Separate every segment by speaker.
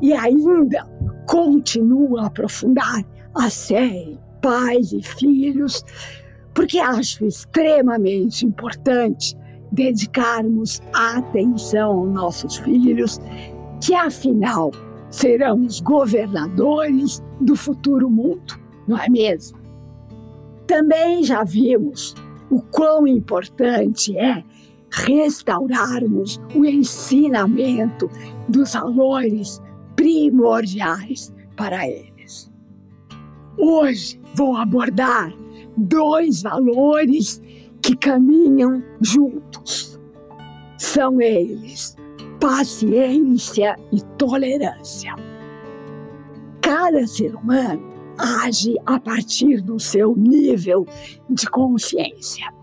Speaker 1: E ainda continuo a aprofundar a série Pais e Filhos, porque acho extremamente importante dedicarmos atenção aos nossos filhos, que afinal serão os governadores do futuro mundo, não é mesmo? Também já vimos o quão importante é restaurarmos o ensinamento dos valores primordiais para eles. Hoje vou abordar dois valores que caminham juntos. São eles paciência e tolerância. Cada ser humano age a partir do seu nível de consciência.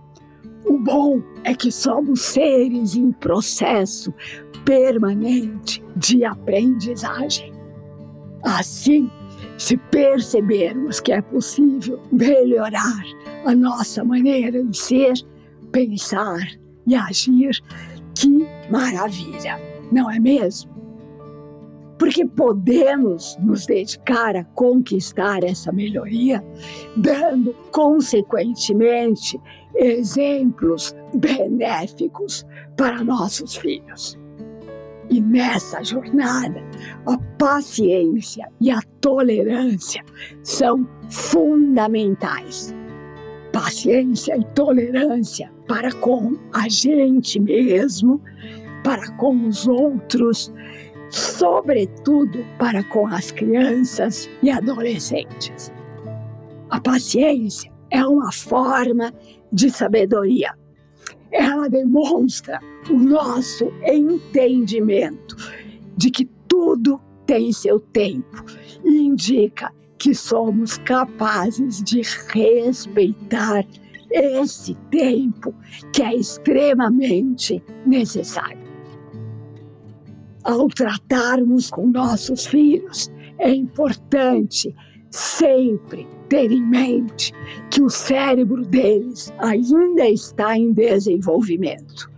Speaker 1: O bom é que somos seres em processo permanente de aprendizagem. Assim, se percebermos que é possível melhorar a nossa maneira de ser, pensar e agir, que maravilha, não é mesmo? Porque podemos nos dedicar a conquistar essa melhoria, dando, consequentemente, exemplos benéficos para nossos filhos. E nessa jornada, a paciência e a tolerância são fundamentais. Paciência e tolerância para com a gente mesmo, para com os outros, sobretudo para com as crianças e adolescentes. A paciência é uma forma de sabedoria. Ela demonstra o nosso entendimento de que tudo tem seu tempo e indica que somos capazes de respeitar esse tempo que é extremamente necessário. Ao tratarmos com nossos filhos, é importante sempre ter em mente que o cérebro deles ainda está em desenvolvimento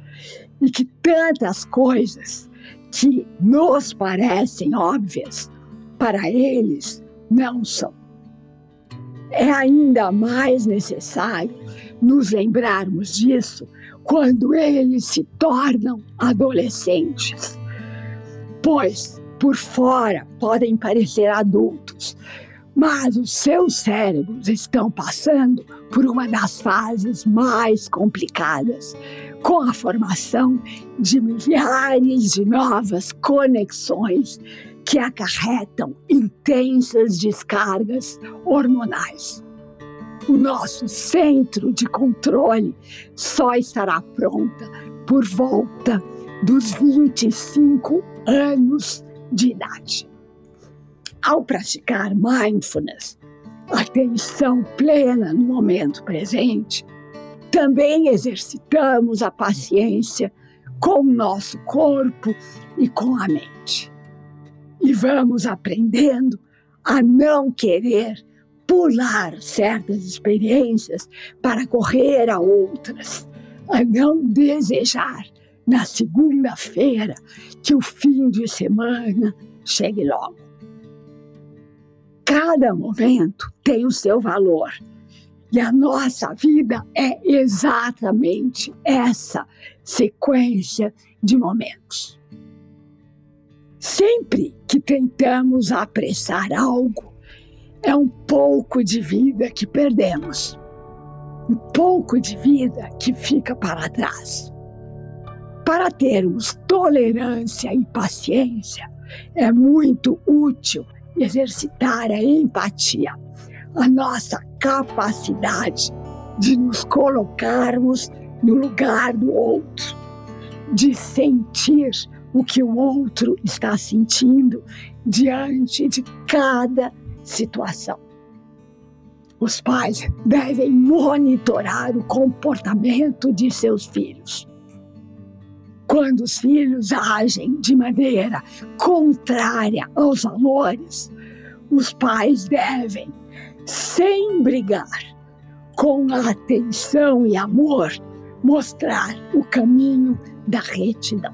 Speaker 1: e que tantas coisas que nos parecem óbvias, para eles não são. É ainda mais necessário nos lembrarmos disso quando eles se tornam adolescentes, pois por fora podem parecer adultos, mas os seus cérebros estão passando por uma das fases mais complicadas, com a formação de milhares de novas conexões que acarretam intensas descargas hormonais. O nosso centro de controle só estará pronta por volta dos 25 anos de idade. Ao praticar mindfulness, atenção plena no momento presente, também exercitamos a paciência com o nosso corpo e com a mente. E vamos aprendendo a não querer pular certas experiências para correr a outras, a não desejar na segunda-feira que o fim de semana chegue logo. Cada momento tem o seu valor e a nossa vida é exatamente essa sequência de momentos. Sempre que tentamos apressar algo, é um pouco de vida que perdemos, um pouco de vida que fica para trás. Para termos tolerância e paciência, é muito útil exercitar a empatia a nossa capacidade de nos colocarmos no lugar do outro, de sentir o que o outro está sentindo diante de cada situação. Os pais devem monitorar o comportamento de seus filhos. Quando os filhos agem de maneira contrária aos valores, os pais devem, sem brigar, com atenção e amor, mostrar o caminho da retidão.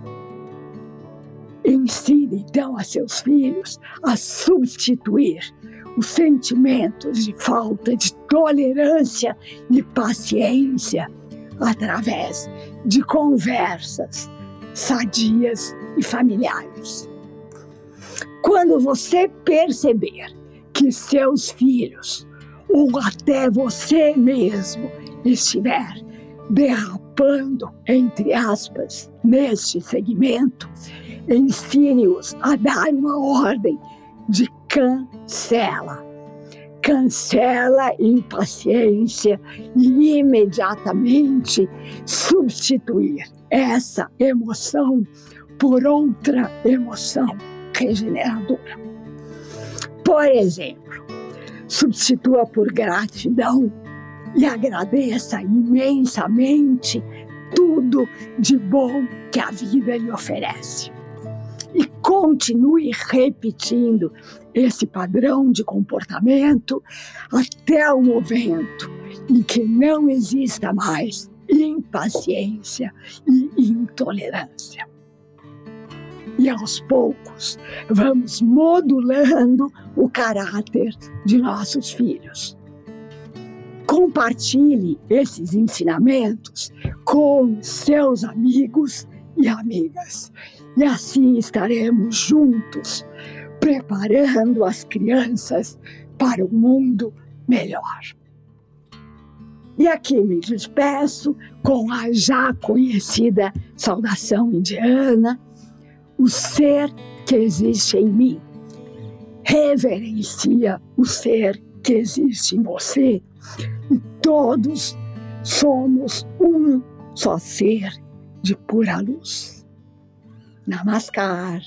Speaker 1: Ensine então a seus filhos a substituir os sentimentos de falta de tolerância e paciência através de conversas sadias e familiares. Quando você perceber que seus filhos ou até você mesmo estiver derrapando, entre aspas, neste segmento, ensine-os a dar uma ordem de cancela. Cancela impaciência e imediatamente substituir essa emoção por outra emoção regeneradora. Por exemplo, substitua por gratidão e agradeça imensamente tudo de bom que a vida lhe oferece continue repetindo esse padrão de comportamento até o momento em que não exista mais impaciência e intolerância. E aos poucos vamos modulando o caráter de nossos filhos. Compartilhe esses ensinamentos com seus amigos e amigas e assim estaremos juntos, preparando as crianças para um mundo melhor. E aqui me despeço com a já conhecida saudação indiana: o ser que existe em mim. Reverencia o ser que existe em você e todos somos um só ser de pura luz. Namaskar.